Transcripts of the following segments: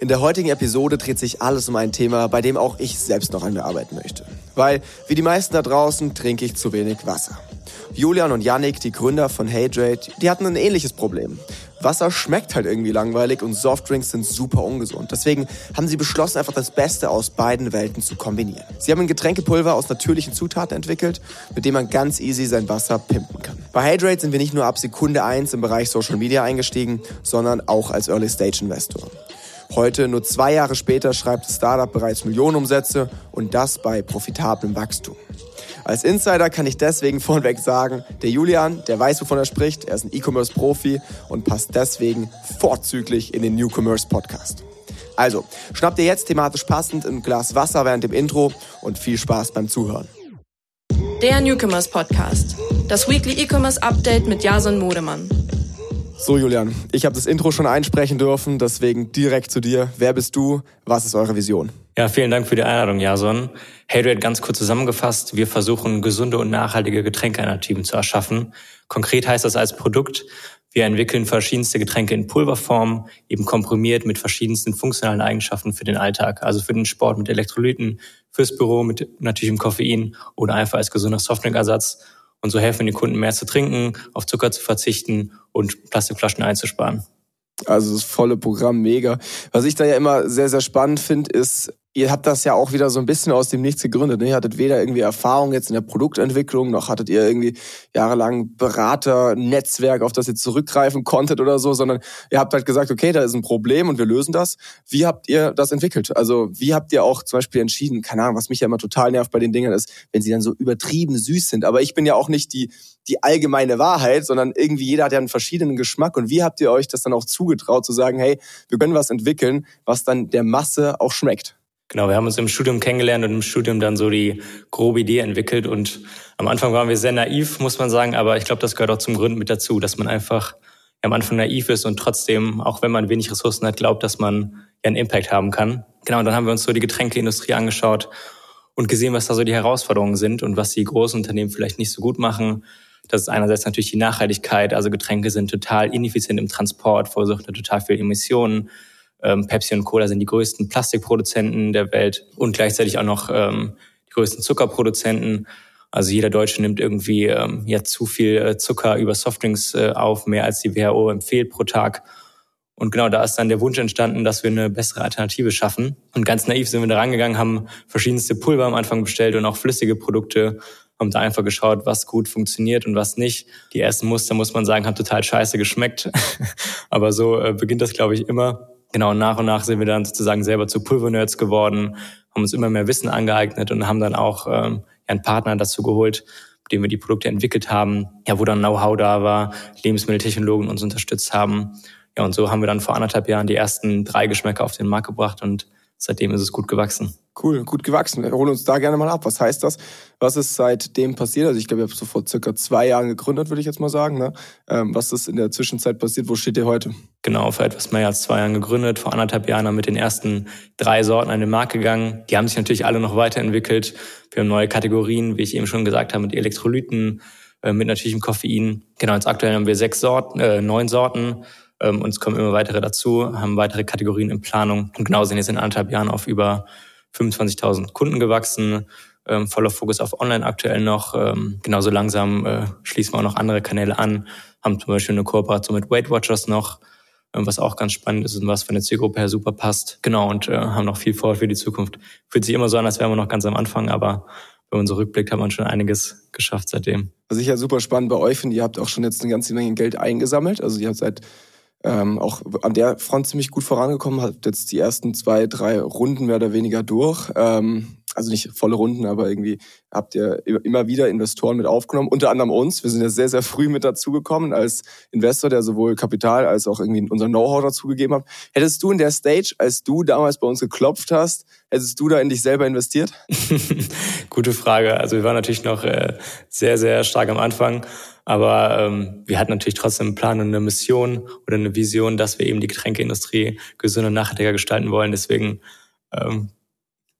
In der heutigen Episode dreht sich alles um ein Thema, bei dem auch ich selbst noch an mir arbeiten möchte. Weil, wie die meisten da draußen, trinke ich zu wenig Wasser. Julian und Yannick, die Gründer von Hydrate, die hatten ein ähnliches Problem. Wasser schmeckt halt irgendwie langweilig und Softdrinks sind super ungesund. Deswegen haben sie beschlossen, einfach das Beste aus beiden Welten zu kombinieren. Sie haben ein Getränkepulver aus natürlichen Zutaten entwickelt, mit dem man ganz easy sein Wasser pimpen kann. Bei Hydrate sind wir nicht nur ab Sekunde 1 im Bereich Social Media eingestiegen, sondern auch als Early Stage Investor. Heute, nur zwei Jahre später, schreibt das Startup bereits Millionenumsätze und das bei profitablem Wachstum. Als Insider kann ich deswegen vorweg sagen, der Julian, der weiß, wovon er spricht, er ist ein E-Commerce-Profi und passt deswegen vorzüglich in den New Commerce Podcast. Also, schnappt ihr jetzt thematisch passend ein Glas Wasser während dem Intro und viel Spaß beim Zuhören. Der Newcomers Podcast. Das Weekly E-Commerce Update mit Jason Modemann. So, Julian, ich habe das Intro schon einsprechen dürfen, deswegen direkt zu dir. Wer bist du? Was ist eure Vision? Ja, vielen Dank für die Einladung, Jason. Hayrate ganz kurz zusammengefasst. Wir versuchen, gesunde und nachhaltige Getränkealternativen zu erschaffen. Konkret heißt das als Produkt, wir entwickeln verschiedenste Getränke in Pulverform, eben komprimiert mit verschiedensten funktionalen Eigenschaften für den Alltag. Also für den Sport mit Elektrolyten, fürs Büro mit natürlichem Koffein oder einfach als gesunder Softdrinkersatz und so helfen den Kunden mehr zu trinken, auf Zucker zu verzichten und Plastikflaschen einzusparen. Also das volle Programm, mega. Was ich da ja immer sehr, sehr spannend finde, ist, ihr habt das ja auch wieder so ein bisschen aus dem Nichts gegründet. Ne? Ihr hattet weder irgendwie Erfahrung jetzt in der Produktentwicklung, noch hattet ihr irgendwie jahrelang Berater, Netzwerk, auf das ihr zurückgreifen konntet oder so, sondern ihr habt halt gesagt, okay, da ist ein Problem und wir lösen das. Wie habt ihr das entwickelt? Also wie habt ihr auch zum Beispiel entschieden, keine Ahnung, was mich ja immer total nervt bei den Dingen ist, wenn sie dann so übertrieben süß sind. Aber ich bin ja auch nicht die, die allgemeine Wahrheit, sondern irgendwie jeder hat ja einen verschiedenen Geschmack. Und wie habt ihr euch das dann auch zugetraut zu sagen, hey, wir können was entwickeln, was dann der Masse auch schmeckt? Genau, wir haben uns im Studium kennengelernt und im Studium dann so die grobe Idee entwickelt. Und am Anfang waren wir sehr naiv, muss man sagen, aber ich glaube, das gehört auch zum Gründen mit dazu, dass man einfach am Anfang naiv ist und trotzdem, auch wenn man wenig Ressourcen hat, glaubt, dass man ja einen Impact haben kann. Genau, und dann haben wir uns so die Getränkeindustrie angeschaut und gesehen, was da so die Herausforderungen sind und was die großen Unternehmen vielleicht nicht so gut machen. Das ist einerseits natürlich die Nachhaltigkeit, also Getränke sind total ineffizient im Transport, verursachen total viel Emissionen ähm, Pepsi und Cola sind die größten Plastikproduzenten der Welt und gleichzeitig auch noch ähm, die größten Zuckerproduzenten. Also jeder Deutsche nimmt irgendwie ähm, ja zu viel äh, Zucker über Softdrinks äh, auf, mehr als die WHO empfiehlt pro Tag. Und genau da ist dann der Wunsch entstanden, dass wir eine bessere Alternative schaffen. Und ganz naiv sind wir da rangegangen, haben verschiedenste Pulver am Anfang bestellt und auch flüssige Produkte, haben da einfach geschaut, was gut funktioniert und was nicht. Die ersten Muster, muss man sagen, haben total scheiße geschmeckt. Aber so äh, beginnt das, glaube ich, immer genau, nach und nach sind wir dann sozusagen selber zu Pulvernerds geworden, haben uns immer mehr Wissen angeeignet und haben dann auch ähm, einen Partner dazu geholt, mit dem wir die Produkte entwickelt haben, ja, wo dann Know-how da war, Lebensmitteltechnologen uns unterstützt haben. Ja, und so haben wir dann vor anderthalb Jahren die ersten drei Geschmäcker auf den Markt gebracht und seitdem ist es gut gewachsen. Cool, gut gewachsen. Wir holen uns da gerne mal ab. Was heißt das? Was ist seitdem passiert? Also ich glaube, ihr habt so vor circa zwei Jahren gegründet, würde ich jetzt mal sagen. Ne? Ähm, was ist in der Zwischenzeit passiert? Wo steht ihr heute? Genau, vor etwas mehr als zwei Jahren gegründet. Vor anderthalb Jahren haben wir mit den ersten drei Sorten an den Markt gegangen. Die haben sich natürlich alle noch weiterentwickelt. Wir haben neue Kategorien, wie ich eben schon gesagt habe, mit Elektrolyten, äh, mit natürlichem Koffein. Genau, jetzt aktuell haben wir sechs Sorten, äh, neun Sorten. Ähm, und es kommen immer weitere dazu, haben weitere Kategorien in Planung. Und genau sind jetzt in anderthalb Jahren auf über 25.000 Kunden gewachsen, ähm, voller Fokus auf Online aktuell noch. Ähm, genauso langsam äh, schließen wir auch noch andere Kanäle an, haben zum Beispiel eine Kooperation mit Weight Watchers noch, ähm, was auch ganz spannend ist und was für eine Zielgruppe her super passt. Genau, und äh, haben noch viel vor für die Zukunft. Fühlt sich immer so an, als wären wir noch ganz am Anfang, aber wenn man so rückblickt, hat man schon einiges geschafft seitdem. Was ich ja super spannend bei euch finde, ihr habt auch schon jetzt eine ganze Menge Geld eingesammelt. Also ihr habt seit ähm, auch an der Front ziemlich gut vorangekommen, hat jetzt die ersten zwei, drei Runden mehr oder weniger durch. Ähm, also nicht volle Runden, aber irgendwie habt ihr immer wieder Investoren mit aufgenommen, unter anderem uns. Wir sind ja sehr, sehr früh mit dazugekommen als Investor, der sowohl Kapital als auch irgendwie unser Know-how dazugegeben hat. Hättest du in der Stage, als du damals bei uns geklopft hast, hättest du da in dich selber investiert? Gute Frage. Also wir waren natürlich noch äh, sehr, sehr stark am Anfang. Aber ähm, wir hatten natürlich trotzdem einen Plan und eine Mission oder eine Vision, dass wir eben die Getränkeindustrie gesünder und nachhaltiger gestalten wollen. Deswegen ähm,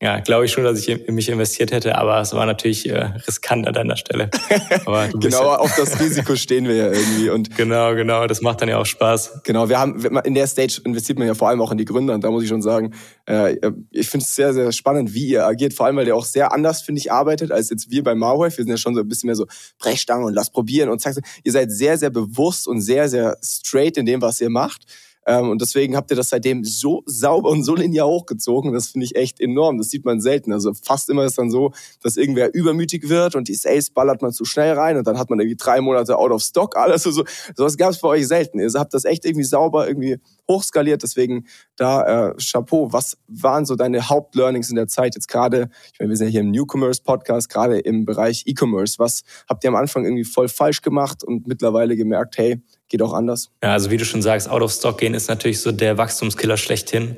ja, glaube ich schon, dass ich in mich investiert hätte, aber es war natürlich äh, riskant an deiner Stelle. genau, ja auf das Risiko stehen wir ja irgendwie. Und genau, genau, das macht dann ja auch Spaß. Genau, wir haben in der Stage investiert man ja vor allem auch in die Gründer und da muss ich schon sagen, äh, ich finde es sehr, sehr spannend, wie ihr agiert, vor allem, weil der auch sehr anders, finde ich, arbeitet, als jetzt wir bei Marwave. Wir sind ja schon so ein bisschen mehr so Brechstange und lass probieren und zack. Ihr seid sehr, sehr bewusst und sehr, sehr straight in dem, was ihr macht. Ähm, und deswegen habt ihr das seitdem so sauber und so linear hochgezogen. Das finde ich echt enorm. Das sieht man selten. Also fast immer ist dann so, dass irgendwer übermütig wird und die Sales ballert man zu schnell rein und dann hat man irgendwie drei Monate out of stock alles. So, sowas gab es bei euch selten. Ihr habt das echt irgendwie sauber irgendwie hochskaliert. Deswegen da äh, Chapeau. Was waren so deine Hauptlearnings in der Zeit jetzt gerade? Ich meine, wir sind ja hier im Newcomers Podcast, gerade im Bereich E-Commerce. Was habt ihr am Anfang irgendwie voll falsch gemacht und mittlerweile gemerkt, hey, geht auch anders. Ja, also wie du schon sagst, out of stock gehen ist natürlich so der Wachstumskiller schlechthin.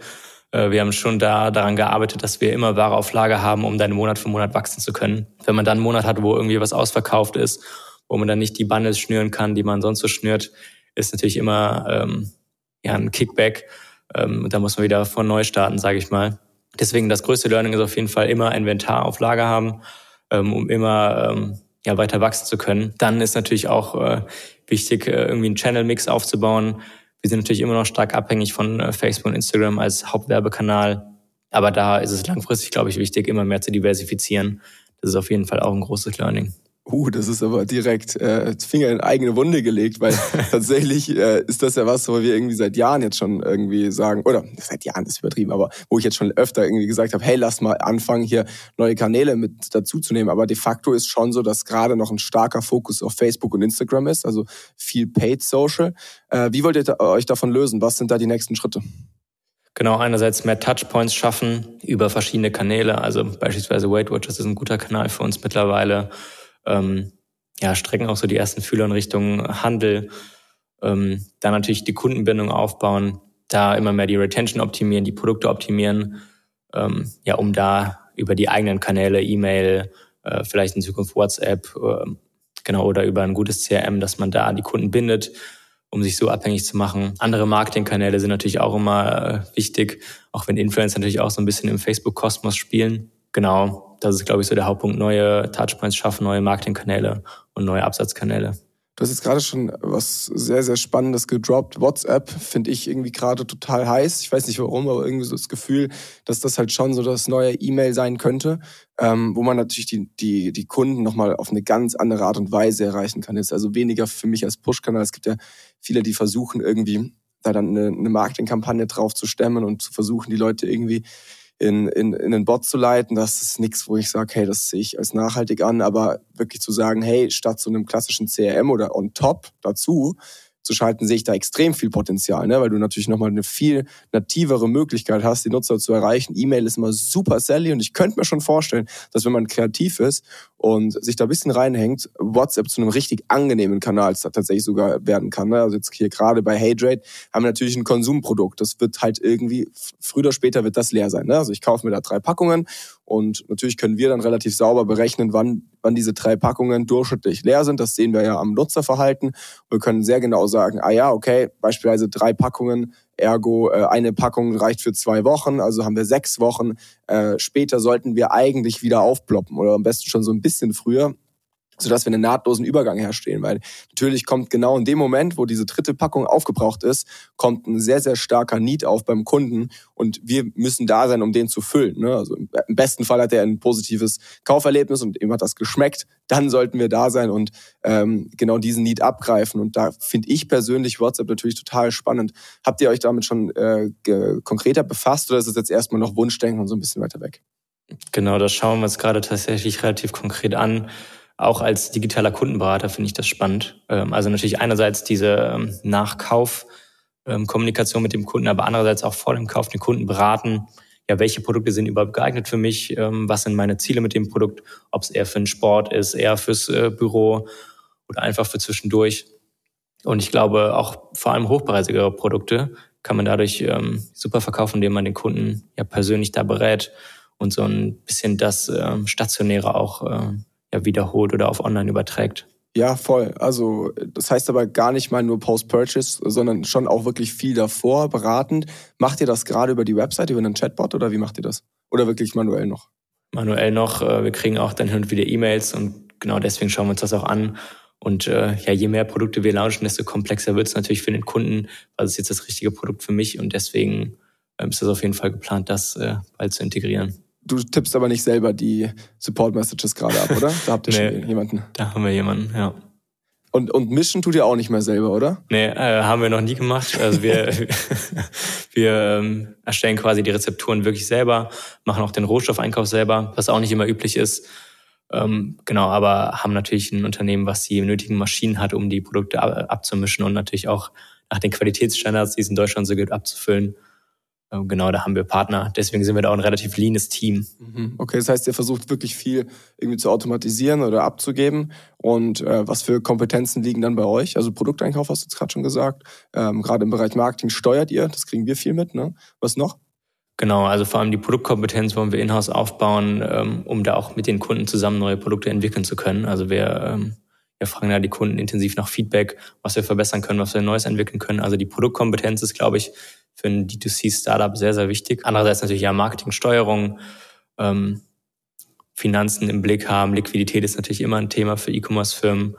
Äh, wir haben schon da daran gearbeitet, dass wir immer Ware auf Lager haben, um dann Monat für Monat wachsen zu können. Wenn man dann einen Monat hat, wo irgendwie was ausverkauft ist, wo man dann nicht die Bundles schnüren kann, die man sonst so schnürt, ist natürlich immer ähm, ja ein Kickback. Ähm, da muss man wieder von neu starten, sage ich mal. Deswegen das größte Learning ist auf jeden Fall immer Inventar auf Lager haben, ähm, um immer ähm, ja, weiter wachsen zu können. Dann ist natürlich auch äh, wichtig, äh, irgendwie einen Channel-Mix aufzubauen. Wir sind natürlich immer noch stark abhängig von äh, Facebook und Instagram als Hauptwerbekanal. Aber da ist es langfristig, glaube ich, wichtig, immer mehr zu diversifizieren. Das ist auf jeden Fall auch ein großes Learning. Uh, das ist aber direkt äh, Finger in eigene Wunde gelegt, weil tatsächlich äh, ist das ja was, wo wir irgendwie seit Jahren jetzt schon irgendwie sagen, oder seit Jahren ist übertrieben, aber wo ich jetzt schon öfter irgendwie gesagt habe, hey, lass mal anfangen, hier neue Kanäle mit dazuzunehmen. Aber de facto ist schon so, dass gerade noch ein starker Fokus auf Facebook und Instagram ist, also viel Paid Social. Äh, wie wollt ihr euch davon lösen? Was sind da die nächsten Schritte? Genau, einerseits mehr Touchpoints schaffen über verschiedene Kanäle. Also beispielsweise Weight Watchers ist ein guter Kanal für uns mittlerweile ähm, ja, strecken auch so die ersten Fühler in Richtung Handel. Ähm, dann natürlich die Kundenbindung aufbauen, da immer mehr die Retention optimieren, die Produkte optimieren, ähm, ja, um da über die eigenen Kanäle, E-Mail, äh, vielleicht in Zukunft WhatsApp, äh, genau, oder über ein gutes CRM, dass man da die Kunden bindet, um sich so abhängig zu machen. Andere Marketingkanäle sind natürlich auch immer äh, wichtig, auch wenn Influencer natürlich auch so ein bisschen im Facebook-Kosmos spielen. Genau, das ist, glaube ich, so der Hauptpunkt. Neue Touchpoints schaffen, neue Marketingkanäle und neue Absatzkanäle. Du hast jetzt gerade schon was sehr, sehr Spannendes gedroppt. WhatsApp finde ich irgendwie gerade total heiß. Ich weiß nicht warum, aber irgendwie so das Gefühl, dass das halt schon so das neue E-Mail sein könnte, ähm, wo man natürlich die, die, die Kunden nochmal auf eine ganz andere Art und Weise erreichen kann. Ist also weniger für mich als Push-Kanal. Es gibt ja viele, die versuchen irgendwie da dann eine, eine Marketingkampagne drauf zu stemmen und zu versuchen, die Leute irgendwie in, in, in einen Bot zu leiten, das ist nichts, wo ich sage, hey, das sehe ich als nachhaltig an, aber wirklich zu sagen, hey, statt so einem klassischen CRM oder on top dazu, zu schalten, sehe ich da extrem viel Potenzial, ne? weil du natürlich nochmal eine viel nativere Möglichkeit hast, die Nutzer zu erreichen. E-Mail ist immer super selly und ich könnte mir schon vorstellen, dass wenn man kreativ ist und sich da ein bisschen reinhängt, WhatsApp zu einem richtig angenehmen Kanal tatsächlich sogar werden kann. Ne? Also jetzt hier gerade bei HeyDrate haben wir natürlich ein Konsumprodukt. Das wird halt irgendwie, früher oder später wird das leer sein. Ne? Also ich kaufe mir da drei Packungen und natürlich können wir dann relativ sauber berechnen, wann, wann diese drei Packungen durchschnittlich leer sind. Das sehen wir ja am Nutzerverhalten. Wir können sehr genau sagen, ah ja, okay, beispielsweise drei Packungen, ergo äh, eine Packung reicht für zwei Wochen, also haben wir sechs Wochen. Äh, später sollten wir eigentlich wieder aufploppen oder am besten schon so ein bisschen früher sodass wir einen nahtlosen Übergang herstellen. Weil natürlich kommt genau in dem Moment, wo diese dritte Packung aufgebraucht ist, kommt ein sehr, sehr starker Need auf beim Kunden und wir müssen da sein, um den zu füllen. Ne? Also im besten Fall hat er ein positives Kauferlebnis und ihm hat das geschmeckt. Dann sollten wir da sein und ähm, genau diesen Need abgreifen. Und da finde ich persönlich WhatsApp natürlich total spannend. Habt ihr euch damit schon äh, konkreter befasst oder ist es jetzt erstmal noch Wunschdenken und so ein bisschen weiter weg? Genau, das schauen wir uns gerade tatsächlich relativ konkret an auch als digitaler Kundenberater finde ich das spannend. Ähm, also natürlich einerseits diese ähm, Nachkauf-Kommunikation ähm, mit dem Kunden, aber andererseits auch vor dem Kauf den Kunden beraten. Ja, welche Produkte sind überhaupt geeignet für mich? Was sind meine Ziele mit dem Produkt? Ob es eher für den Sport ist, eher fürs äh, Büro oder einfach für zwischendurch. Und ich glaube, auch vor allem hochpreisigere Produkte kann man dadurch super verkaufen, indem man den Kunden ja persönlich da berät und so ein bisschen das Stationäre auch ja, wiederholt oder auf online überträgt. Ja, voll. Also das heißt aber gar nicht mal nur Post-Purchase, sondern schon auch wirklich viel davor, beratend. Macht ihr das gerade über die Website, über einen Chatbot oder wie macht ihr das? oder wirklich manuell noch? Manuell noch. Äh, wir kriegen auch dann hin und wieder E-Mails und genau deswegen schauen wir uns das auch an. Und äh, ja, je mehr Produkte wir launchen, desto komplexer wird es natürlich für den Kunden. Was ist jetzt das richtige Produkt für mich? Und deswegen ähm, ist das auf jeden Fall geplant, das äh, bald zu integrieren. Du tippst aber nicht selber die Support-Messages gerade ab, oder? Da habt ihr nee, schon jemanden. Da haben wir jemanden, ja. Und, und mischen tut ihr auch nicht mehr selber, oder? Nee, äh, haben wir noch nie gemacht. Also wir, wir ähm, erstellen quasi die Rezepturen wirklich selber, machen auch den Rohstoffeinkauf selber, was auch nicht immer üblich ist. Ähm, genau, aber haben natürlich ein Unternehmen, was die nötigen Maschinen hat, um die Produkte ab, abzumischen und natürlich auch nach den Qualitätsstandards, die es in Deutschland so gibt, abzufüllen. Ähm, genau, da haben wir Partner. Deswegen sind wir da auch ein relativ leanes Team. Mhm. Okay, das heißt, ihr versucht wirklich viel irgendwie zu automatisieren oder abzugeben. Und äh, was für Kompetenzen liegen dann bei euch? Also Produkteinkauf hast du jetzt gerade schon gesagt. Ähm, gerade im Bereich Marketing steuert ihr, das kriegen wir viel mit. Ne? Was noch? Genau, also vor allem die Produktkompetenz wollen wir in-house aufbauen, ähm, um da auch mit den Kunden zusammen neue Produkte entwickeln zu können. Also wir, ähm, wir fragen da die Kunden intensiv nach Feedback, was wir verbessern können, was wir Neues entwickeln können. Also die Produktkompetenz ist, glaube ich, für ein D2C-Startup sehr, sehr wichtig. Andererseits natürlich ja Marketingsteuerung, ähm, Finanzen im Blick haben. Liquidität ist natürlich immer ein Thema für E-Commerce-Firmen.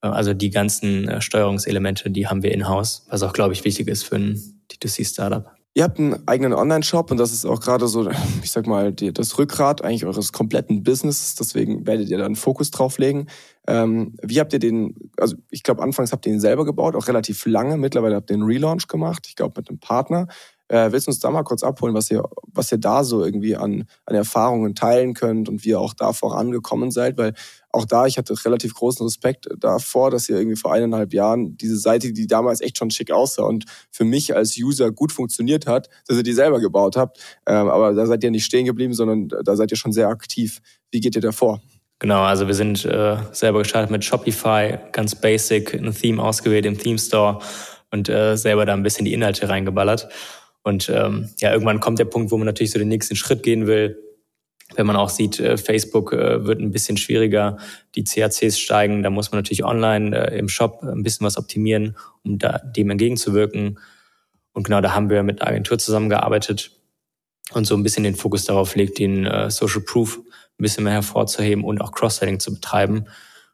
Äh, also die ganzen äh, Steuerungselemente, die haben wir in-house, was auch, glaube ich, wichtig ist für ein D2C-Startup. Ihr habt einen eigenen Online-Shop und das ist auch gerade so, ich sag mal, das Rückgrat eigentlich eures kompletten Businesses. Deswegen werdet ihr da einen Fokus drauf legen. Ähm, wie habt ihr den, also ich glaube, anfangs habt ihr ihn selber gebaut, auch relativ lange. Mittlerweile habt ihr einen Relaunch gemacht, ich glaube, mit einem Partner. Äh, willst du uns da mal kurz abholen, was ihr, was ihr da so irgendwie an, an Erfahrungen teilen könnt und wie ihr auch da vorangekommen seid? Weil auch da, ich hatte relativ großen Respekt davor, dass ihr irgendwie vor eineinhalb Jahren diese Seite, die damals echt schon schick aussah und für mich als User gut funktioniert hat, dass ihr die selber gebaut habt. Ähm, aber da seid ihr nicht stehen geblieben, sondern da seid ihr schon sehr aktiv. Wie geht ihr da vor? Genau, also wir sind äh, selber gestartet mit Shopify, ganz basic, ein Theme ausgewählt im Theme Store und äh, selber da ein bisschen die Inhalte reingeballert. Und ähm, ja, irgendwann kommt der Punkt, wo man natürlich so den nächsten Schritt gehen will. Wenn man auch sieht, äh, Facebook äh, wird ein bisschen schwieriger, die CACs steigen, da muss man natürlich online äh, im Shop ein bisschen was optimieren, um da dem entgegenzuwirken. Und genau da haben wir mit Agentur zusammengearbeitet und so ein bisschen den Fokus darauf legt, den äh, Social Proof ein bisschen mehr hervorzuheben und auch Cross-Selling zu betreiben,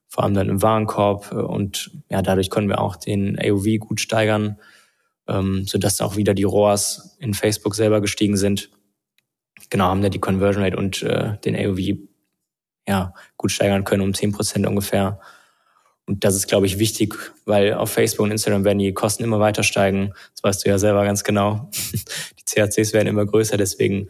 vor allem dann im Warenkorb. Und ja, dadurch können wir auch den AOV gut steigern ähm, sodass auch wieder die ROAS in Facebook selber gestiegen sind. Genau, haben da die Conversion Rate und äh, den AOV ja, gut steigern können um zehn Prozent ungefähr. Und das ist, glaube ich, wichtig, weil auf Facebook und Instagram werden die Kosten immer weiter steigen. Das weißt du ja selber ganz genau. Die CACs werden immer größer, deswegen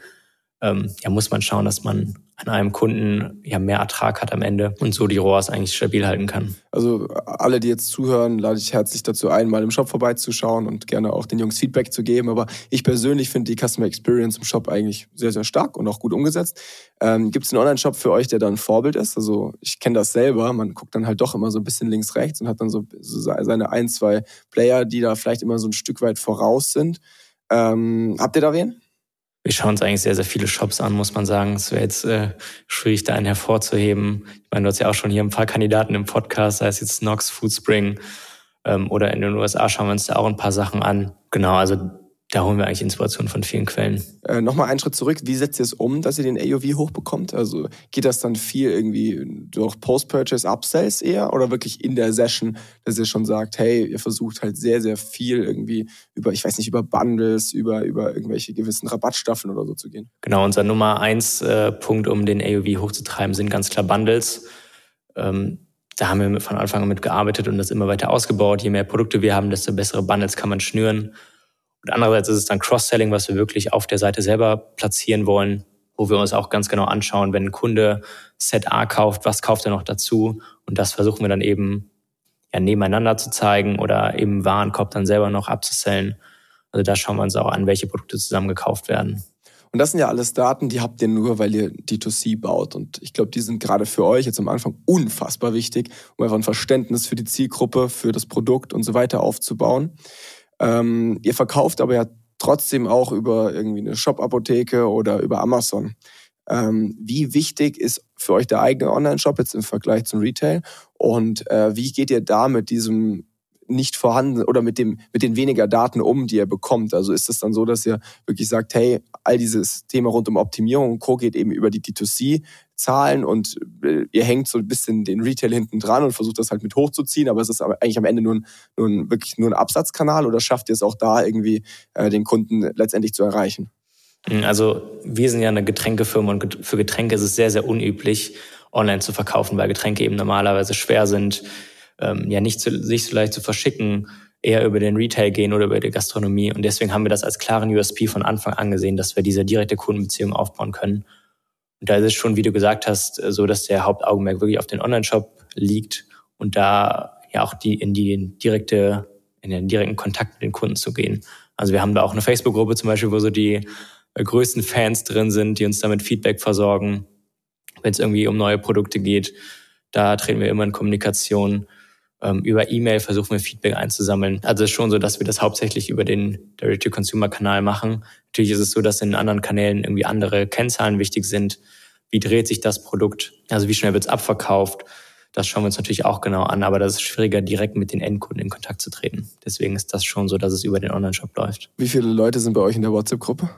ähm, ja, muss man schauen, dass man an einem Kunden ja mehr Ertrag hat am Ende und so die ROAS eigentlich stabil halten kann. Also alle, die jetzt zuhören, lade ich herzlich dazu ein, mal im Shop vorbeizuschauen und gerne auch den Jungs Feedback zu geben. Aber ich persönlich finde die Customer Experience im Shop eigentlich sehr, sehr stark und auch gut umgesetzt. Ähm, Gibt es einen Online-Shop für euch, der dann Vorbild ist? Also ich kenne das selber. Man guckt dann halt doch immer so ein bisschen links, rechts und hat dann so, so seine ein, zwei Player, die da vielleicht immer so ein Stück weit voraus sind. Ähm, habt ihr da wen? Wir schauen uns eigentlich sehr, sehr viele Shops an, muss man sagen. Es wäre jetzt äh, schwierig, da einen hervorzuheben. Ich meine, du hast ja auch schon hier ein paar Kandidaten im Podcast, sei es jetzt Knox, Foodspring ähm, oder in den USA schauen wir uns da auch ein paar Sachen an. Genau, also da holen wir eigentlich Inspiration von vielen Quellen. Äh, Nochmal einen Schritt zurück. Wie setzt ihr es um, dass ihr den AOV hochbekommt? Also geht das dann viel irgendwie durch Post-Purchase Upsells eher oder wirklich in der Session, dass ihr schon sagt, hey, ihr versucht halt sehr, sehr viel irgendwie über, ich weiß nicht, über Bundles, über, über irgendwelche gewissen Rabattstaffeln oder so zu gehen? Genau, unser Nummer eins äh, Punkt, um den AOV hochzutreiben, sind ganz klar Bundles. Ähm, da haben wir von Anfang an mit gearbeitet und das immer weiter ausgebaut. Je mehr Produkte wir haben, desto bessere Bundles kann man schnüren. Und andererseits ist es dann Cross-Selling, was wir wirklich auf der Seite selber platzieren wollen, wo wir uns auch ganz genau anschauen, wenn ein Kunde Set A kauft, was kauft er noch dazu? Und das versuchen wir dann eben ja, nebeneinander zu zeigen oder eben Warenkorb dann selber noch abzusellen. Also da schauen wir uns auch an, welche Produkte zusammen gekauft werden. Und das sind ja alles Daten, die habt ihr nur, weil ihr D2C baut. Und ich glaube, die sind gerade für euch jetzt am Anfang unfassbar wichtig, um einfach ein Verständnis für die Zielgruppe, für das Produkt und so weiter aufzubauen. Ähm, ihr verkauft aber ja trotzdem auch über irgendwie eine Shop-Apotheke oder über Amazon. Ähm, wie wichtig ist für euch der eigene Online-Shop jetzt im Vergleich zum Retail? Und äh, wie geht ihr da mit diesem nicht vorhanden oder mit dem mit den weniger Daten um, die ihr bekommt? Also ist es dann so, dass ihr wirklich sagt, hey, all dieses Thema rund um Optimierung und Co geht eben über die D2C Zahlen und äh, ihr hängt so ein bisschen den Retail hinten dran und versucht das halt mit hochzuziehen, aber es ist eigentlich am Ende nur ein, nur ein wirklich nur ein Absatzkanal oder schafft ihr es auch da irgendwie äh, den Kunden letztendlich zu erreichen? Hm, also wir sind ja eine Getränkefirma und für Getränke ist es sehr, sehr unüblich, online zu verkaufen, weil Getränke eben normalerweise schwer sind, ähm, ja nicht, zu, nicht so leicht zu verschicken, eher über den Retail gehen oder über die Gastronomie. Und deswegen haben wir das als klaren USP von Anfang an gesehen, dass wir diese direkte Kundenbeziehung aufbauen können. Und da ist es schon, wie du gesagt hast, so, dass der Hauptaugenmerk wirklich auf den Online-Shop liegt und da ja auch die in die direkte, in den direkten Kontakt mit den Kunden zu gehen. Also wir haben da auch eine Facebook-Gruppe zum Beispiel, wo so die äh, größten Fans drin sind, die uns damit Feedback versorgen, wenn es irgendwie um neue Produkte geht. Da treten wir immer in Kommunikation. Ähm, über E-Mail versuchen wir Feedback einzusammeln. Also es ist schon so, dass wir das hauptsächlich über den Direct-to-Consumer-Kanal machen. Natürlich ist es so, dass in anderen Kanälen irgendwie andere Kennzahlen wichtig sind. Wie dreht sich das Produkt? Also wie schnell wird es abverkauft? Das schauen wir uns natürlich auch genau an, aber das ist schwieriger, direkt mit den Endkunden in Kontakt zu treten. Deswegen ist das schon so, dass es über den Online-Shop läuft. Wie viele Leute sind bei euch in der WhatsApp-Gruppe?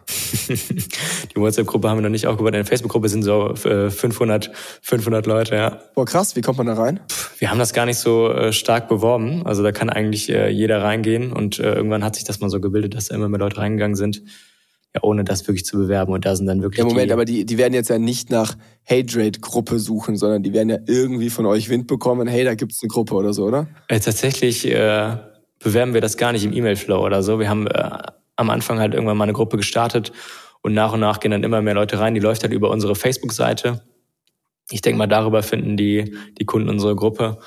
Die WhatsApp-Gruppe haben wir noch nicht aufgebaut. In der Facebook-Gruppe sind so 500, äh, 500 Leute, ja. Boah, krass. Wie kommt man da rein? Wir haben das gar nicht so äh, stark beworben. Also da kann eigentlich äh, jeder reingehen und irgendwann hat sich das mal so gebildet, dass da immer mehr Leute reingegangen sind ja, ohne das wirklich zu bewerben. Und da sind dann wirklich. Ja, Moment, die, aber die, die werden jetzt ja nicht nach Hate-Rate-Gruppe suchen, sondern die werden ja irgendwie von euch Wind bekommen, hey, da gibt's eine Gruppe oder so, oder? Äh, tatsächlich äh, bewerben wir das gar nicht im E-Mail-Flow oder so. Wir haben äh, am Anfang halt irgendwann mal eine Gruppe gestartet und nach und nach gehen dann immer mehr Leute rein. Die läuft halt über unsere Facebook-Seite. Ich denke mal, darüber finden die, die Kunden unsere Gruppe.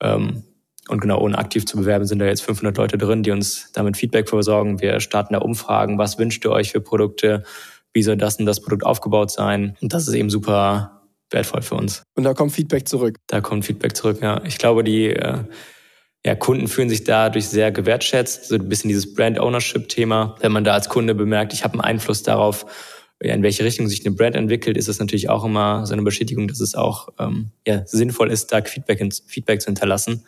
Ähm, und genau, ohne aktiv zu bewerben, sind da jetzt 500 Leute drin, die uns damit Feedback versorgen. Wir starten da Umfragen. Was wünscht ihr euch für Produkte? Wie soll das und das Produkt aufgebaut sein? Und das ist eben super wertvoll für uns. Und da kommt Feedback zurück. Da kommt Feedback zurück, ja. Ich glaube, die äh, ja, Kunden fühlen sich dadurch sehr gewertschätzt. So ein bisschen dieses Brand Ownership-Thema. Wenn man da als Kunde bemerkt, ich habe einen Einfluss darauf, in welche Richtung sich eine Brand entwickelt, ist es natürlich auch immer so eine Bestätigung, dass es auch ähm, ja, sinnvoll ist, da Feedback, Feedback zu hinterlassen.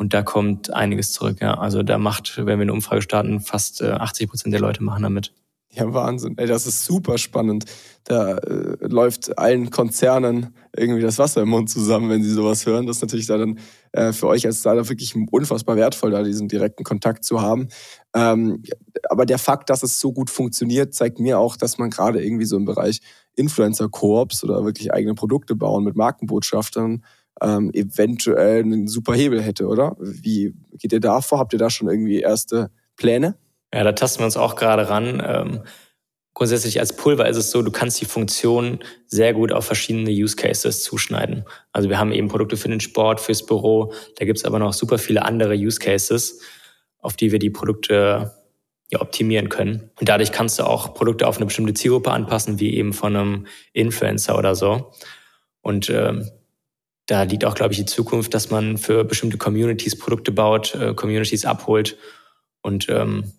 Und da kommt einiges zurück. Ja. Also da macht, wenn wir eine Umfrage starten, fast 80 äh, Prozent der Leute machen damit. Ja, Wahnsinn. Ey, das ist super spannend. Da äh, läuft allen Konzernen irgendwie das Wasser im Mund zusammen, wenn sie sowas hören. Das ist natürlich dann äh, für euch als Startup wirklich unfassbar wertvoll, da diesen direkten Kontakt zu haben. Ähm, aber der Fakt, dass es so gut funktioniert, zeigt mir auch, dass man gerade irgendwie so im Bereich Influencer-Koops oder wirklich eigene Produkte bauen mit Markenbotschaftern ähm, eventuell einen super Hebel hätte, oder? Wie geht ihr da vor? Habt ihr da schon irgendwie erste Pläne? Ja, da tasten wir uns auch gerade ran. Ähm, grundsätzlich als Pulver ist es so, du kannst die Funktion sehr gut auf verschiedene Use Cases zuschneiden. Also wir haben eben Produkte für den Sport, fürs Büro. Da gibt's aber noch super viele andere Use Cases, auf die wir die Produkte ja, optimieren können. Und dadurch kannst du auch Produkte auf eine bestimmte Zielgruppe anpassen, wie eben von einem Influencer oder so. Und ähm, da liegt auch, glaube ich, die Zukunft, dass man für bestimmte Communities Produkte baut, äh, Communities abholt. Und ähm,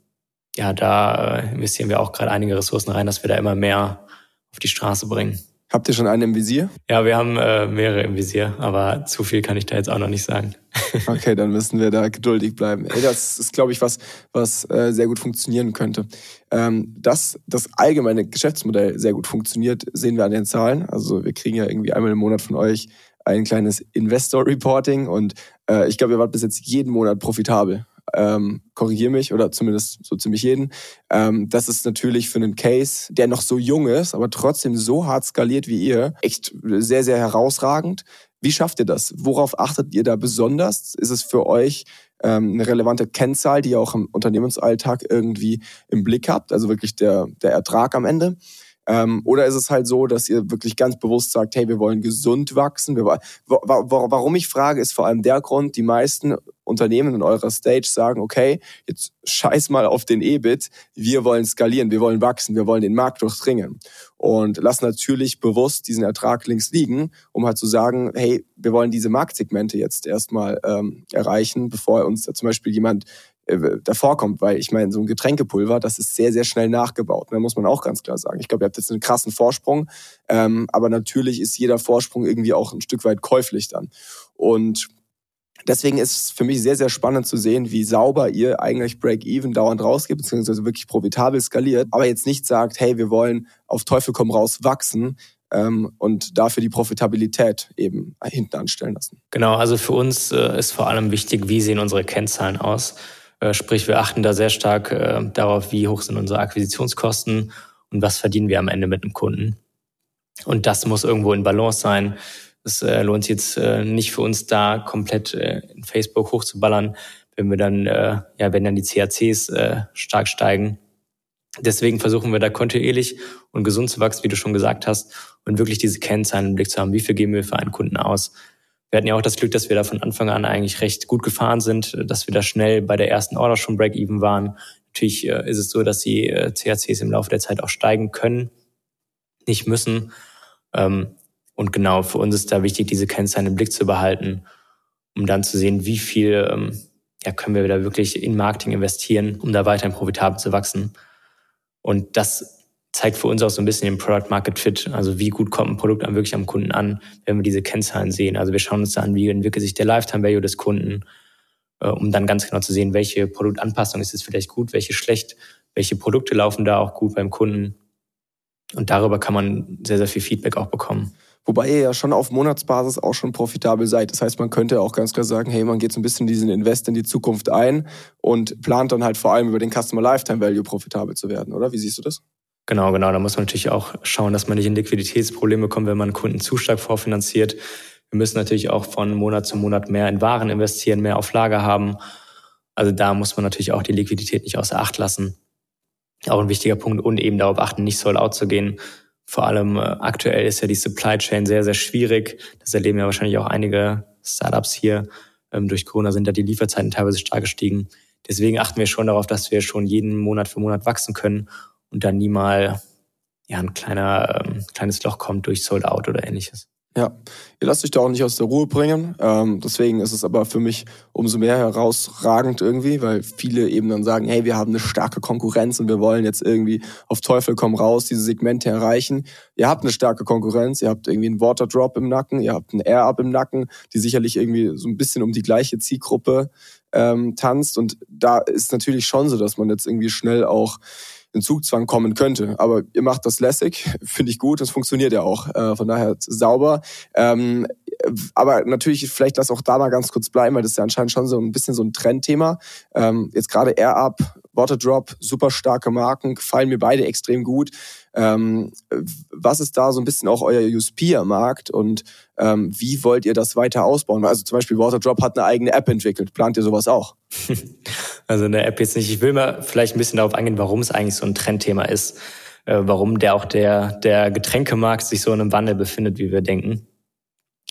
ja, da äh, investieren wir auch gerade einige Ressourcen rein, dass wir da immer mehr auf die Straße bringen. Habt ihr schon einen im Visier? Ja, wir haben äh, mehrere im Visier, aber zu viel kann ich da jetzt auch noch nicht sagen. okay, dann müssen wir da geduldig bleiben. Ey, das ist, glaube ich, was, was äh, sehr gut funktionieren könnte. Ähm, dass das allgemeine Geschäftsmodell sehr gut funktioniert, sehen wir an den Zahlen. Also wir kriegen ja irgendwie einmal im Monat von euch ein kleines Investor Reporting und äh, ich glaube, ihr wart bis jetzt jeden Monat profitabel. Ähm, korrigiere mich oder zumindest so ziemlich jeden. Ähm, das ist natürlich für einen Case, der noch so jung ist, aber trotzdem so hart skaliert wie ihr, echt sehr, sehr herausragend. Wie schafft ihr das? Worauf achtet ihr da besonders? Ist es für euch ähm, eine relevante Kennzahl, die ihr auch im Unternehmensalltag irgendwie im Blick habt? Also wirklich der, der Ertrag am Ende? Ähm, oder ist es halt so, dass ihr wirklich ganz bewusst sagt, hey, wir wollen gesund wachsen? Wir, warum ich frage, ist vor allem der Grund, die meisten Unternehmen in eurer Stage sagen, okay, jetzt scheiß mal auf den EBIT, wir wollen skalieren, wir wollen wachsen, wir wollen den Markt durchdringen. Und lassen natürlich bewusst diesen Ertrag links liegen, um halt zu sagen, hey, wir wollen diese Marktsegmente jetzt erstmal ähm, erreichen, bevor uns da zum Beispiel jemand davor kommt, weil ich meine, so ein Getränkepulver, das ist sehr, sehr schnell nachgebaut. Da ne, muss man auch ganz klar sagen. Ich glaube, ihr habt jetzt einen krassen Vorsprung, ähm, aber natürlich ist jeder Vorsprung irgendwie auch ein Stück weit käuflich dann. Und Deswegen ist es für mich sehr, sehr spannend zu sehen, wie sauber ihr eigentlich Break-Even dauernd rausgeht, beziehungsweise wirklich profitabel skaliert, aber jetzt nicht sagt, hey, wir wollen auf Teufel komm raus wachsen, ähm, und dafür die Profitabilität eben hinten anstellen lassen. Genau, also für uns äh, ist vor allem wichtig, wie sehen unsere Kennzahlen aus. Äh, sprich, wir achten da sehr stark äh, darauf, wie hoch sind unsere Akquisitionskosten und was verdienen wir am Ende mit dem Kunden. Und das muss irgendwo in Balance sein. Es äh, lohnt sich jetzt nicht für uns da komplett in Facebook hochzuballern, wenn wir dann, ja, wenn dann die CACs stark steigen. Deswegen versuchen wir da kontinuierlich und gesund zu wachsen, wie du schon gesagt hast, und wirklich diese Kennzahlen im Blick zu haben. Wie viel geben wir für einen Kunden aus? Wir hatten ja auch das Glück, dass wir da von Anfang an eigentlich recht gut gefahren sind, dass wir da schnell bei der ersten Order schon Break-Even waren. Natürlich äh, ist es so, dass die äh, CACs im Laufe der Zeit auch steigen können, nicht müssen. Ähm, und genau, für uns ist da wichtig, diese Kennzahlen im Blick zu behalten, um dann zu sehen, wie viel ähm, ja, können wir da wirklich in Marketing investieren, um da weiterhin profitabel zu wachsen. Und das zeigt für uns auch so ein bisschen den Product Market Fit, also wie gut kommt ein Produkt dann wirklich am Kunden an, wenn wir diese Kennzahlen sehen. Also wir schauen uns da an, wie entwickelt sich der Lifetime Value des Kunden, äh, um dann ganz genau zu sehen, welche Produktanpassung ist jetzt vielleicht gut, welche schlecht, welche Produkte laufen da auch gut beim Kunden. Und darüber kann man sehr, sehr viel Feedback auch bekommen. Wobei ihr ja schon auf Monatsbasis auch schon profitabel seid. Das heißt, man könnte auch ganz klar sagen, hey, man geht so ein bisschen diesen Invest in die Zukunft ein und plant dann halt vor allem über den Customer Lifetime Value profitabel zu werden, oder? Wie siehst du das? Genau, genau. Da muss man natürlich auch schauen, dass man nicht in Liquiditätsprobleme kommt, wenn man Kunden zu stark vorfinanziert. Wir müssen natürlich auch von Monat zu Monat mehr in Waren investieren, mehr auf Lager haben. Also da muss man natürlich auch die Liquidität nicht außer Acht lassen. Auch ein wichtiger Punkt und eben darauf achten, nicht sold out zu gehen. Vor allem äh, aktuell ist ja die Supply Chain sehr, sehr schwierig. Das erleben ja wahrscheinlich auch einige Startups hier. Ähm, durch Corona sind da die Lieferzeiten teilweise stark gestiegen. Deswegen achten wir schon darauf, dass wir schon jeden Monat für Monat wachsen können und dann nie mal ja, ein kleiner, ähm, kleines Loch kommt durch Sold Out oder ähnliches. Ja, ihr lasst euch da auch nicht aus der Ruhe bringen. Ähm, deswegen ist es aber für mich umso mehr herausragend irgendwie, weil viele eben dann sagen, hey, wir haben eine starke Konkurrenz und wir wollen jetzt irgendwie auf Teufel komm raus diese Segmente erreichen. Ihr habt eine starke Konkurrenz, ihr habt irgendwie einen Waterdrop im Nacken, ihr habt einen Air-Up im Nacken, die sicherlich irgendwie so ein bisschen um die gleiche Zielgruppe ähm, tanzt. Und da ist natürlich schon so, dass man jetzt irgendwie schnell auch in Zugzwang kommen könnte. Aber ihr macht das lässig, finde ich gut, das funktioniert ja auch. Äh, von daher sauber. Ähm, aber natürlich, vielleicht lass auch da mal ganz kurz bleiben, weil das ist ja anscheinend schon so ein bisschen so ein Trendthema. Ähm, jetzt gerade Air Up, Waterdrop, super starke Marken, gefallen mir beide extrem gut. Ähm, was ist da so ein bisschen auch euer USP am Markt und ähm, wie wollt ihr das weiter ausbauen? Also zum Beispiel Waterdrop hat eine eigene App entwickelt. Plant ihr sowas auch? Also eine App jetzt nicht. Ich will mal vielleicht ein bisschen darauf eingehen, warum es eigentlich so ein Trendthema ist. Äh, warum der auch der, der Getränkemarkt sich so in einem Wandel befindet, wie wir denken.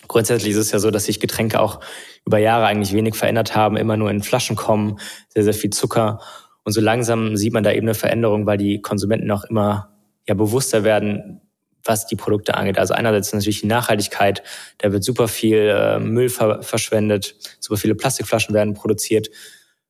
Grundsätzlich ist es ja so, dass sich Getränke auch über Jahre eigentlich wenig verändert haben, immer nur in Flaschen kommen, sehr, sehr viel Zucker. Und so langsam sieht man da eben eine Veränderung, weil die Konsumenten auch immer ja bewusster werden, was die Produkte angeht. Also einerseits natürlich die Nachhaltigkeit, da wird super viel äh, Müll ver verschwendet, super viele Plastikflaschen werden produziert,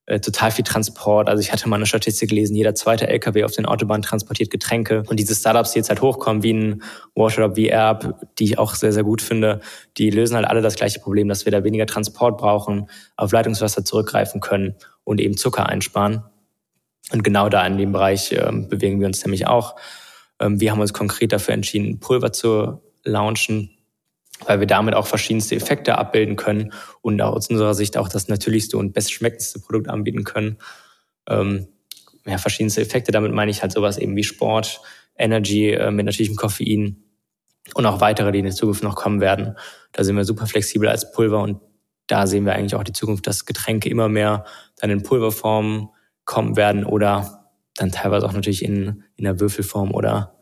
äh, total viel Transport. Also ich hatte mal eine Statistik gelesen, jeder zweite LKW auf den Autobahnen transportiert Getränke. Und diese Startups, die jetzt halt hochkommen, wie ein Washdrop, wie Airb, die ich auch sehr, sehr gut finde, die lösen halt alle das gleiche Problem, dass wir da weniger Transport brauchen, auf Leitungswasser zurückgreifen können und eben Zucker einsparen. Und genau da in dem Bereich äh, bewegen wir uns nämlich auch. Ähm, wir haben uns konkret dafür entschieden, Pulver zu launchen, weil wir damit auch verschiedenste Effekte abbilden können und aus unserer Sicht auch das natürlichste und bestschmeckendste Produkt anbieten können. Ähm, ja, verschiedenste Effekte, damit meine ich halt sowas eben wie Sport, Energy äh, mit natürlichem Koffein und auch weitere, die in der Zukunft noch kommen werden. Da sind wir super flexibel als Pulver und da sehen wir eigentlich auch die Zukunft, dass Getränke immer mehr dann in Pulverform kommen werden oder dann teilweise auch natürlich in, in der Würfelform oder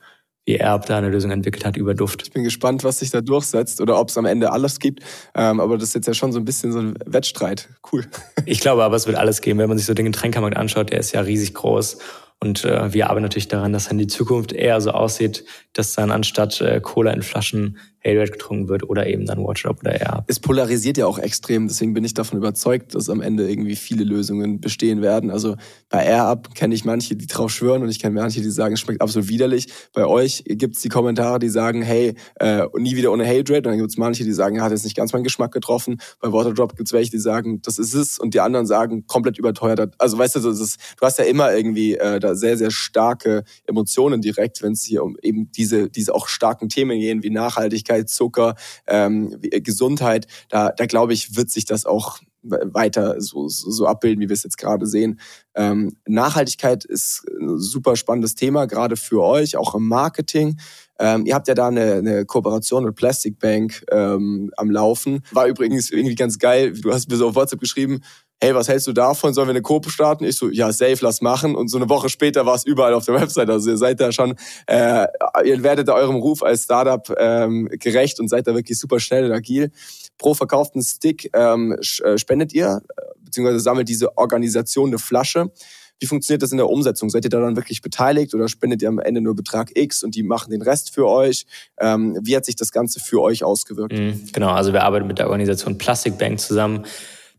wie Erb da eine Lösung entwickelt hat über Duft. Ich bin gespannt, was sich da durchsetzt oder ob es am Ende alles gibt. Ähm, aber das ist jetzt ja schon so ein bisschen so ein Wettstreit. Cool. Ich glaube aber, es wird alles geben. Wenn man sich so den Getränkemarkt anschaut, der ist ja riesig groß. Und äh, wir arbeiten natürlich daran, dass dann die Zukunft eher so aussieht, dass dann anstatt äh, Cola in Flaschen Hayride getrunken wird oder eben dann Watchdrop oder Air. Es polarisiert ja auch extrem, deswegen bin ich davon überzeugt, dass am Ende irgendwie viele Lösungen bestehen werden. Also bei Air Up kenne ich manche, die drauf schwören und ich kenne manche, die sagen, es schmeckt absolut widerlich. Bei euch gibt's die Kommentare, die sagen, hey, äh, nie wieder ohne Hayride. Und dann gibt's manche, die sagen, hat jetzt nicht ganz meinen Geschmack getroffen. Bei Waterdrop gibt's welche, die sagen, das ist es und die anderen sagen, komplett überteuert. Also weißt du, ist, du hast ja immer irgendwie äh, da sehr, sehr starke Emotionen direkt, wenn es hier um eben diese, diese auch starken Themen gehen, wie Nachhaltigkeit Zucker, ähm, äh, Gesundheit, da, da glaube ich, wird sich das auch weiter so, so, so abbilden, wie wir es jetzt gerade sehen. Ähm, Nachhaltigkeit ist ein super spannendes Thema, gerade für euch, auch im Marketing. Ähm, ihr habt ja da eine, eine Kooperation mit Plastic Bank ähm, am Laufen. War übrigens irgendwie ganz geil. Du hast mir so auf WhatsApp geschrieben, hey, was hältst du davon? Sollen wir eine Koop starten? Ich so, ja, safe, lass machen. Und so eine Woche später war es überall auf der Website. Also ihr seid da schon, äh, ihr werdet da eurem Ruf als Startup ähm, gerecht und seid da wirklich super schnell und agil. Pro verkauften Stick ähm, äh, spendet ihr, äh, beziehungsweise sammelt diese Organisation eine Flasche. Wie funktioniert das in der Umsetzung? Seid ihr da dann wirklich beteiligt oder spendet ihr am Ende nur Betrag X und die machen den Rest für euch? Ähm, wie hat sich das Ganze für euch ausgewirkt? Mhm, genau, also wir arbeiten mit der Organisation Plastic Bank zusammen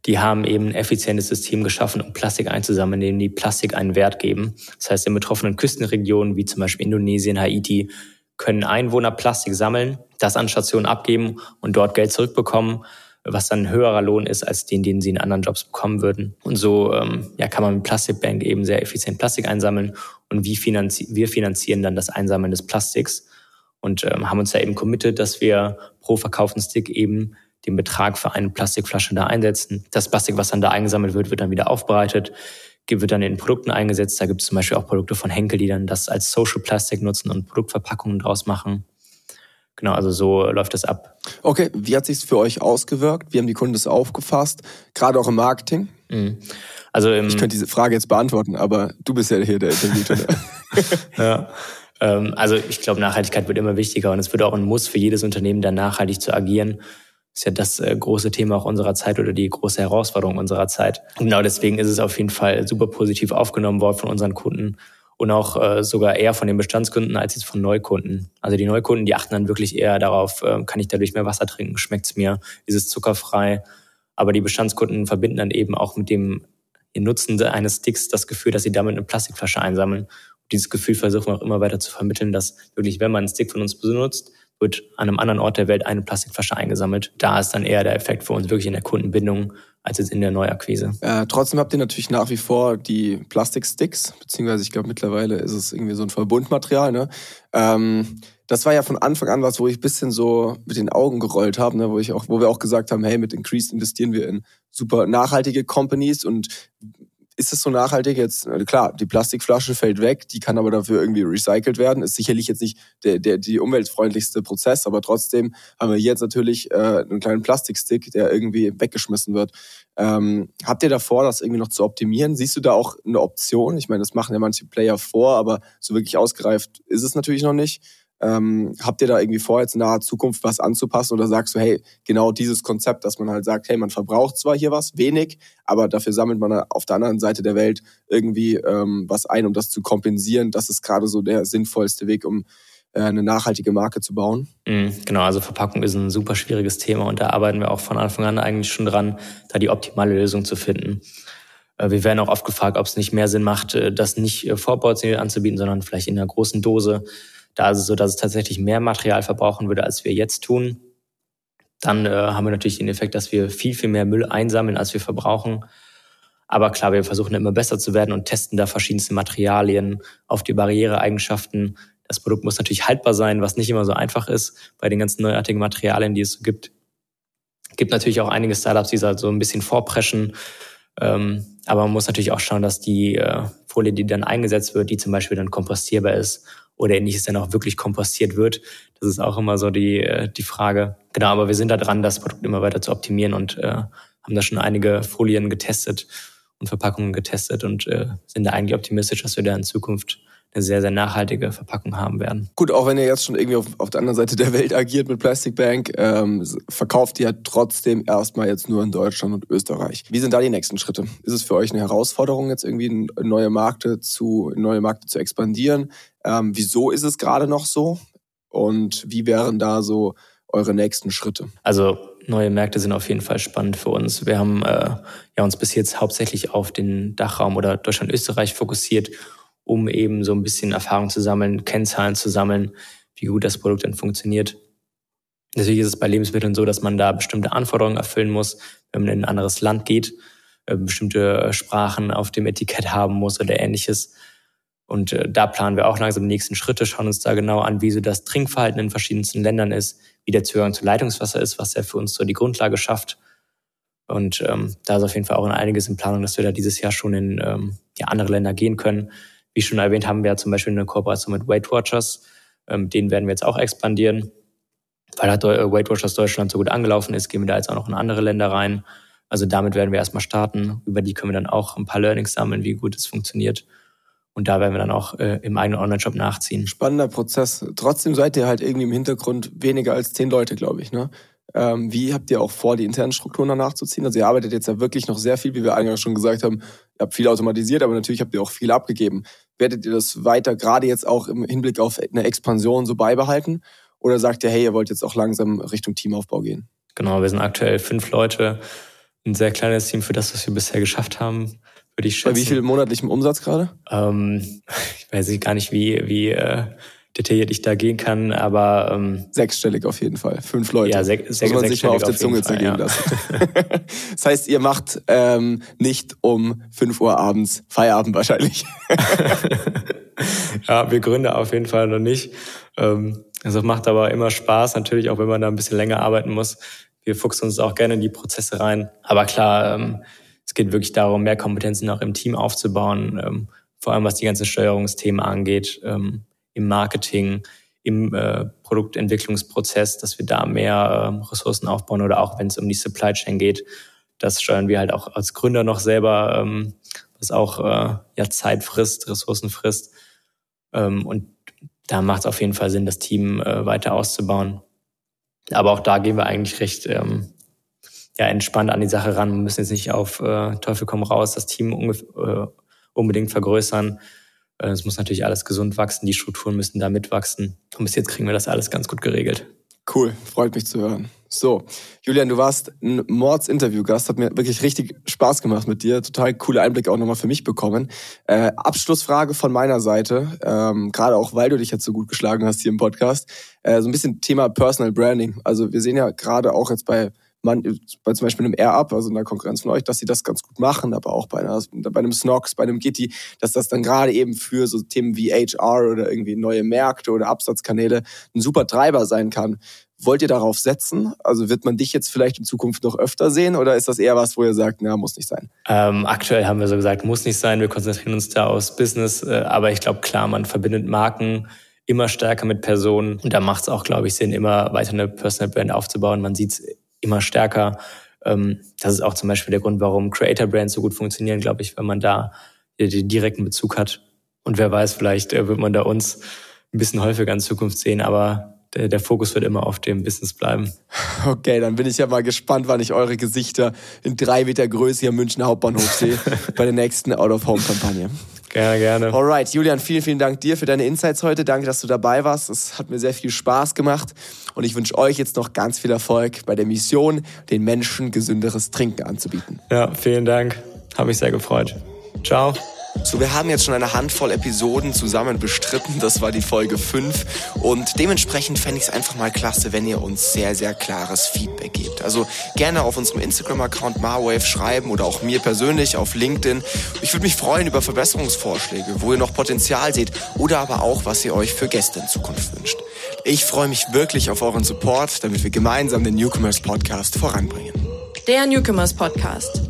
die haben eben ein effizientes System geschaffen, um Plastik einzusammeln, indem die Plastik einen Wert geben. Das heißt, in betroffenen Küstenregionen wie zum Beispiel Indonesien, Haiti, können Einwohner Plastik sammeln, das an Stationen abgeben und dort Geld zurückbekommen, was dann ein höherer Lohn ist als den, den sie in anderen Jobs bekommen würden. Und so ähm, ja, kann man mit Plastikbank eben sehr effizient Plastik einsammeln und wie finanzi wir finanzieren dann das Einsammeln des Plastiks und ähm, haben uns da eben committed, dass wir pro verkauften Stick eben den Betrag für eine Plastikflasche da einsetzen. Das Plastik, was dann da eingesammelt wird, wird dann wieder aufbereitet, wird dann in Produkten eingesetzt. Da gibt es zum Beispiel auch Produkte von Henkel, die dann das als Social Plastic nutzen und Produktverpackungen draus machen. Genau, also so läuft das ab. Okay, wie hat sich's für euch ausgewirkt? Wie haben die Kunden das aufgefasst? Gerade auch im Marketing? Mhm. Also im, ich könnte diese Frage jetzt beantworten, aber du bist ja hier der Interviewte. ja. Ähm, also ich glaube, Nachhaltigkeit wird immer wichtiger und es wird auch ein Muss für jedes Unternehmen, da nachhaltig zu agieren ist ja das äh, große Thema auch unserer Zeit oder die große Herausforderung unserer Zeit. Und genau deswegen ist es auf jeden Fall super positiv aufgenommen worden von unseren Kunden und auch äh, sogar eher von den Bestandskunden als jetzt von Neukunden. Also die Neukunden, die achten dann wirklich eher darauf, äh, kann ich dadurch mehr Wasser trinken, schmeckt's mir, ist es zuckerfrei. Aber die Bestandskunden verbinden dann eben auch mit dem Nutzen eines Sticks das Gefühl, dass sie damit eine Plastikflasche einsammeln. Und dieses Gefühl versuchen wir auch immer weiter zu vermitteln, dass wirklich, wenn man einen Stick von uns benutzt, wird an einem anderen Ort der Welt eine Plastikflasche eingesammelt. Da ist dann eher der Effekt für uns wirklich in der Kundenbindung als jetzt in der Neuakquise. Äh, trotzdem habt ihr natürlich nach wie vor die Plastiksticks, beziehungsweise ich glaube mittlerweile ist es irgendwie so ein Verbundmaterial. Ne? Ähm, das war ja von Anfang an was, wo ich bisschen so mit den Augen gerollt habe, ne? wo ich auch, wo wir auch gesagt haben, hey, mit Increased investieren wir in super nachhaltige Companies und ist es so nachhaltig jetzt? Klar, die Plastikflasche fällt weg, die kann aber dafür irgendwie recycelt werden. Ist sicherlich jetzt nicht der, der die umweltfreundlichste Prozess, aber trotzdem haben wir jetzt natürlich äh, einen kleinen Plastikstick, der irgendwie weggeschmissen wird. Ähm, habt ihr davor, das irgendwie noch zu optimieren? Siehst du da auch eine Option? Ich meine, das machen ja manche Player vor, aber so wirklich ausgereift ist es natürlich noch nicht. Ähm, habt ihr da irgendwie vor, jetzt in naher Zukunft was anzupassen oder sagst du, hey, genau dieses Konzept, dass man halt sagt, hey, man verbraucht zwar hier was, wenig, aber dafür sammelt man auf der anderen Seite der Welt irgendwie ähm, was ein, um das zu kompensieren. Das ist gerade so der sinnvollste Weg, um äh, eine nachhaltige Marke zu bauen. Mhm, genau, also Verpackung ist ein super schwieriges Thema und da arbeiten wir auch von Anfang an eigentlich schon dran, da die optimale Lösung zu finden. Äh, wir werden auch oft gefragt, ob es nicht mehr Sinn macht, äh, das nicht vorportioniert anzubieten, sondern vielleicht in einer großen Dose da ist es so, dass es tatsächlich mehr Material verbrauchen würde, als wir jetzt tun. Dann äh, haben wir natürlich den Effekt, dass wir viel, viel mehr Müll einsammeln, als wir verbrauchen. Aber klar, wir versuchen immer besser zu werden und testen da verschiedenste Materialien auf die Barriereeigenschaften. Das Produkt muss natürlich haltbar sein, was nicht immer so einfach ist bei den ganzen neuartigen Materialien, die es so gibt. Es gibt natürlich auch einige Startups, die so ein bisschen vorpreschen. Ähm, aber man muss natürlich auch schauen, dass die äh, Folie, die dann eingesetzt wird, die zum Beispiel dann kompostierbar ist oder ähnliches dann auch wirklich kompostiert wird. Das ist auch immer so die, äh, die Frage. Genau, aber wir sind da dran, das Produkt immer weiter zu optimieren und äh, haben da schon einige Folien getestet und Verpackungen getestet und äh, sind da eigentlich optimistisch, dass wir da in Zukunft eine sehr, sehr nachhaltige Verpackung haben werden. Gut, auch wenn ihr jetzt schon irgendwie auf, auf der anderen Seite der Welt agiert mit Plastic Bank, ähm, verkauft ihr trotzdem erstmal jetzt nur in Deutschland und Österreich. Wie sind da die nächsten Schritte? Ist es für euch eine Herausforderung, jetzt irgendwie neue Märkte zu, neue Märkte zu expandieren? Ähm, wieso ist es gerade noch so? Und wie wären da so eure nächsten Schritte? Also neue Märkte sind auf jeden Fall spannend für uns. Wir haben äh, ja uns bis jetzt hauptsächlich auf den Dachraum oder Deutschland-Österreich fokussiert um eben so ein bisschen Erfahrung zu sammeln, Kennzahlen zu sammeln, wie gut das Produkt dann funktioniert. Natürlich ist es bei Lebensmitteln so, dass man da bestimmte Anforderungen erfüllen muss, wenn man in ein anderes Land geht, äh, bestimmte Sprachen auf dem Etikett haben muss oder ähnliches. Und äh, da planen wir auch langsam die nächsten Schritte, schauen uns da genau an, wie so das Trinkverhalten in verschiedensten Ländern ist, wie der Zugang zu Leitungswasser ist, was ja für uns so die Grundlage schafft. Und ähm, da ist auf jeden Fall auch einiges in Planung, dass wir da dieses Jahr schon in ähm, ja, andere Länder gehen können. Wie schon erwähnt, haben wir zum Beispiel eine Kooperation mit Weight Watchers. Ähm, den werden wir jetzt auch expandieren. Weil halt Weight Watchers Deutschland so gut angelaufen ist, gehen wir da jetzt auch noch in andere Länder rein. Also damit werden wir erstmal starten. Über die können wir dann auch ein paar Learnings sammeln, wie gut es funktioniert. Und da werden wir dann auch äh, im eigenen Online-Shop nachziehen. Spannender Prozess. Trotzdem seid ihr halt irgendwie im Hintergrund weniger als zehn Leute, glaube ich. Ne? Ähm, wie habt ihr auch vor, die internen Strukturen danach zu ziehen? Also ihr arbeitet jetzt ja wirklich noch sehr viel, wie wir eingangs schon gesagt haben. Ihr habt viel automatisiert, aber natürlich habt ihr auch viel abgegeben. Werdet ihr das weiter, gerade jetzt auch im Hinblick auf eine Expansion so beibehalten? Oder sagt ihr, hey, ihr wollt jetzt auch langsam Richtung Teamaufbau gehen? Genau, wir sind aktuell fünf Leute. Ein sehr kleines Team für das, was wir bisher geschafft haben, würde ich schätzen. Bei wie viel monatlichem Umsatz gerade? Ähm, ich weiß gar nicht, wie, wie äh, detailliert ich da gehen kann, aber ähm, sechsstellig auf jeden Fall. Fünf Leute. Ja, sech, sech, Muss man sich mal auf der Zunge zergehen ja. lassen. das heißt, ihr macht ähm, nicht um fünf Uhr abends Feierabend wahrscheinlich. ja, wir gründen auf jeden Fall noch nicht. Ähm, also macht aber immer Spaß, natürlich auch wenn man da ein bisschen länger arbeiten muss. Wir fuchsen uns auch gerne in die Prozesse rein. Aber klar, ähm, es geht wirklich darum, mehr Kompetenzen auch im Team aufzubauen, ähm, vor allem was die ganzen Steuerungsthemen angeht. Ähm, im Marketing, im äh, Produktentwicklungsprozess, dass wir da mehr äh, Ressourcen aufbauen oder auch wenn es um die Supply Chain geht, das steuern wir halt auch als Gründer noch selber, ähm, was auch äh, ja Zeit frisst, Ressourcen frisst. Ähm, und da macht es auf jeden Fall Sinn, das Team äh, weiter auszubauen. Aber auch da gehen wir eigentlich recht ähm, ja, entspannt an die Sache ran. Wir müssen jetzt nicht auf äh, Teufel komm raus das Team äh, unbedingt vergrößern, äh, es muss natürlich alles gesund wachsen, die Strukturen müssen da mitwachsen. Und bis jetzt kriegen wir das alles ganz gut geregelt. Cool, freut mich zu hören. So, Julian, du warst ein Mords-Interview-Gast, hat mir wirklich richtig Spaß gemacht mit dir. Total coole Einblicke auch nochmal für mich bekommen. Äh, Abschlussfrage von meiner Seite, ähm, gerade auch, weil du dich jetzt so gut geschlagen hast hier im Podcast. Äh, so ein bisschen Thema Personal Branding. Also wir sehen ja gerade auch jetzt bei man, bei zum Beispiel einem Air-Up, also in der Konkurrenz von euch, dass sie das ganz gut machen, aber auch bei, einer, bei einem Snox, bei einem Gitti, dass das dann gerade eben für so Themen wie HR oder irgendwie neue Märkte oder Absatzkanäle ein super Treiber sein kann. Wollt ihr darauf setzen? Also wird man dich jetzt vielleicht in Zukunft noch öfter sehen oder ist das eher was, wo ihr sagt, na, muss nicht sein? Ähm, aktuell haben wir so gesagt, muss nicht sein. Wir konzentrieren uns da aufs Business. Äh, aber ich glaube, klar, man verbindet Marken immer stärker mit Personen. Und da macht es auch, glaube ich, Sinn, immer weiter eine Personal Brand aufzubauen. Man sieht es immer stärker. Ähm, das ist auch zum Beispiel der Grund, warum Creator Brands so gut funktionieren, glaube ich, wenn man da den direkten Bezug hat. Und wer weiß, vielleicht äh, wird man da uns ein bisschen häufiger in Zukunft sehen, aber der, der Fokus wird immer auf dem Business bleiben. Okay, dann bin ich ja mal gespannt, wann ich eure Gesichter in drei Meter Größe hier im Münchner Hauptbahnhof sehe bei der nächsten Out-of-Home-Kampagne. Gerne, gerne. Alright, Julian, vielen, vielen Dank dir für deine Insights heute. Danke, dass du dabei warst. Es hat mir sehr viel Spaß gemacht. Und ich wünsche euch jetzt noch ganz viel Erfolg bei der Mission, den Menschen gesünderes Trinken anzubieten. Ja, vielen Dank. Habe mich sehr gefreut. Ciao. So, wir haben jetzt schon eine Handvoll Episoden zusammen bestritten. Das war die Folge 5. Und dementsprechend fände ich es einfach mal klasse, wenn ihr uns sehr, sehr klares Feedback gebt. Also gerne auf unserem Instagram-Account Marwave schreiben oder auch mir persönlich auf LinkedIn. Ich würde mich freuen über Verbesserungsvorschläge, wo ihr noch Potenzial seht oder aber auch, was ihr euch für Gäste in Zukunft wünscht. Ich freue mich wirklich auf euren Support, damit wir gemeinsam den Newcomers Podcast voranbringen. Der Newcomers Podcast.